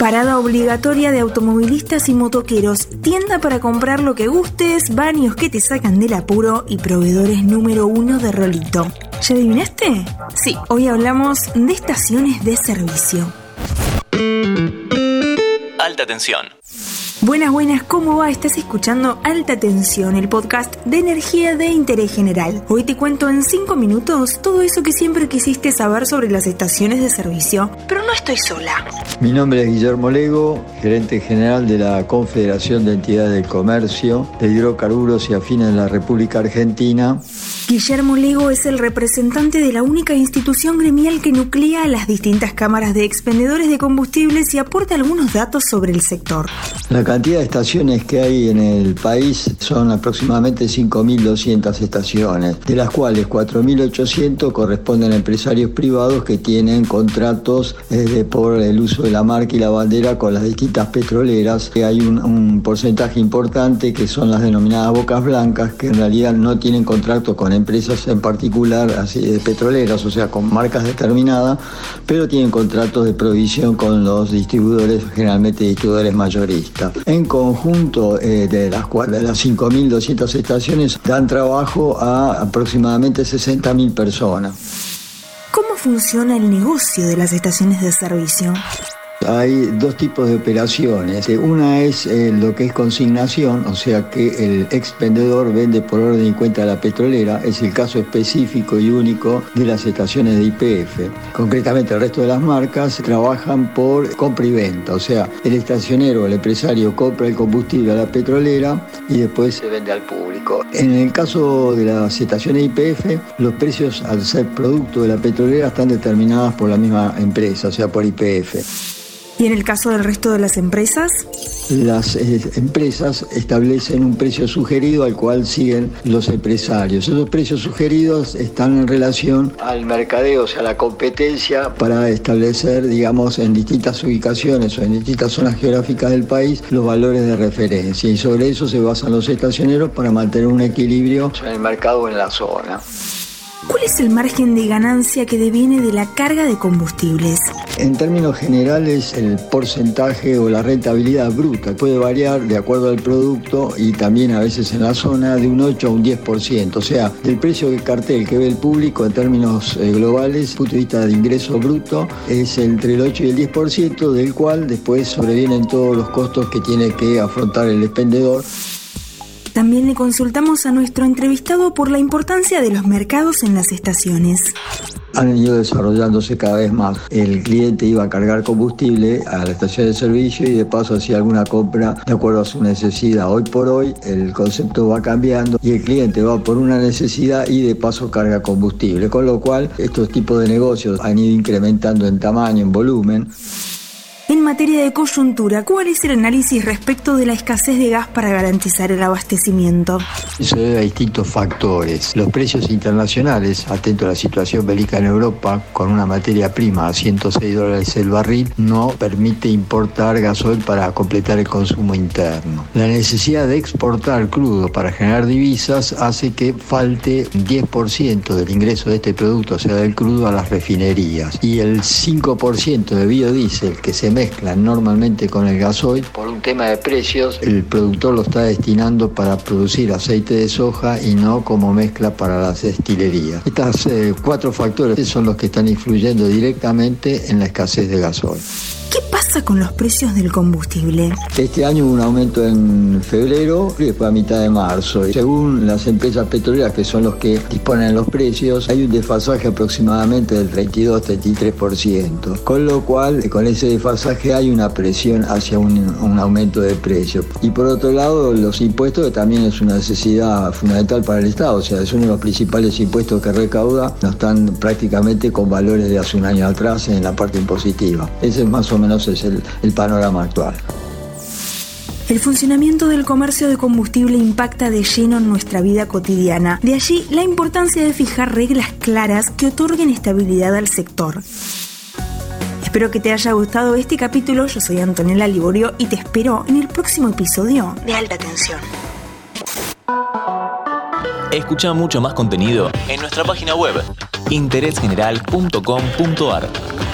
Parada obligatoria de automovilistas y motoqueros, tienda para comprar lo que gustes, baños que te sacan del apuro y proveedores número uno de Rolito. ¿Ya adivinaste? Sí, hoy hablamos de estaciones de servicio. Alta tensión. Buenas, buenas, ¿cómo va? Estás escuchando Alta Tensión, el podcast de energía de interés general. Hoy te cuento en 5 minutos todo eso que siempre quisiste saber sobre las estaciones de servicio, pero no estoy sola. Mi nombre es Guillermo Lego, gerente general de la Confederación de Entidades de Comercio de Hidrocarburos y Afines de la República Argentina. Guillermo Lego es el representante de la única institución gremial que nuclea las distintas cámaras de expendedores de combustibles y aporta algunos datos sobre el sector. La cantidad de estaciones que hay en el país son aproximadamente 5.200 estaciones, de las cuales 4.800 corresponden a empresarios privados que tienen contratos por el uso de la marca y la bandera con las distintas petroleras. Hay un, porcentaje importante que son las denominadas bocas blancas, que en realidad no tienen contrato con empresas en particular así petroleras, o sea, con marcas determinadas, pero tienen contratos de provisión con los distribuidores, generalmente distribuidores mayoristas. En conjunto, eh, de las, de las 5.200 estaciones, dan trabajo a aproximadamente 60.000 personas. ¿Cómo funciona el negocio de las estaciones de servicio? Hay dos tipos de operaciones. Una es eh, lo que es consignación, o sea que el expendedor vende por orden y cuenta a la petrolera. Es el caso específico y único de las estaciones de IPF. Concretamente, el resto de las marcas trabajan por compra y venta, o sea, el estacionero, el empresario compra el combustible a la petrolera y después se vende al público. En el caso de las estaciones IPF, los precios al ser producto de la petrolera están determinados por la misma empresa, o sea, por IPF. ¿Y en el caso del resto de las empresas? Las eh, empresas establecen un precio sugerido al cual siguen los empresarios. Esos precios sugeridos están en relación al mercadeo, o sea, la competencia para establecer, digamos, en distintas ubicaciones o en distintas zonas geográficas del país los valores de referencia. Y sobre eso se basan los estacioneros para mantener un equilibrio en el mercado o en la zona. ¿Cuál es el margen de ganancia que deviene de la carga de combustibles? En términos generales, el porcentaje o la rentabilidad bruta puede variar de acuerdo al producto y también a veces en la zona de un 8 a un 10%. O sea, del precio del cartel que ve el público en términos eh, globales, punto de vista de ingreso bruto, es entre el 8 y el 10%, del cual después sobrevienen todos los costos que tiene que afrontar el expendedor. También le consultamos a nuestro entrevistado por la importancia de los mercados en las estaciones han ido desarrollándose cada vez más. El cliente iba a cargar combustible a la estación de servicio y de paso hacía alguna compra de acuerdo a su necesidad. Hoy por hoy el concepto va cambiando y el cliente va por una necesidad y de paso carga combustible, con lo cual estos tipos de negocios han ido incrementando en tamaño, en volumen. En materia de coyuntura, ¿cuál es el análisis respecto de la escasez de gas para garantizar el abastecimiento? Eso debe a distintos factores. Los precios internacionales, atento a la situación bélica en Europa, con una materia prima a 106 dólares el barril, no permite importar gasoil para completar el consumo interno. La necesidad de exportar crudo para generar divisas hace que falte 10% del ingreso de este producto, o sea, del crudo, a las refinerías. Y el 5% de biodiesel que se mezclan normalmente con el gasoil, por un tema de precios, el productor lo está destinando para producir aceite de soja y no como mezcla para las destilerías. Estos eh, cuatro factores son los que están influyendo directamente en la escasez de gasoil. ¿Qué pasa con los precios del combustible? Este año hubo un aumento en febrero y después a mitad de marzo. Según las empresas petroleras, que son los que disponen los precios, hay un desfasaje aproximadamente del 32-33%. Con lo cual, con ese desfasaje hay una presión hacia un, aumento de precios. Y por otro lado, los impuestos, también es una necesidad fundamental para el Estado. O sea, es uno de los principales impuestos que recauda. No están prácticamente con valores de hace un año atrás en la parte impositiva. Ese es más o menos es el, el panorama actual. El funcionamiento del comercio de combustible impacta de lleno en nuestra vida cotidiana. De allí la importancia de fijar reglas claras que otorguen estabilidad al sector. Espero que te haya gustado este capítulo. Yo soy Antonella Liborio y te espero en el próximo episodio de Alta Tensión. Escucha mucho más contenido en nuestra página web interésgeneral.com.ar.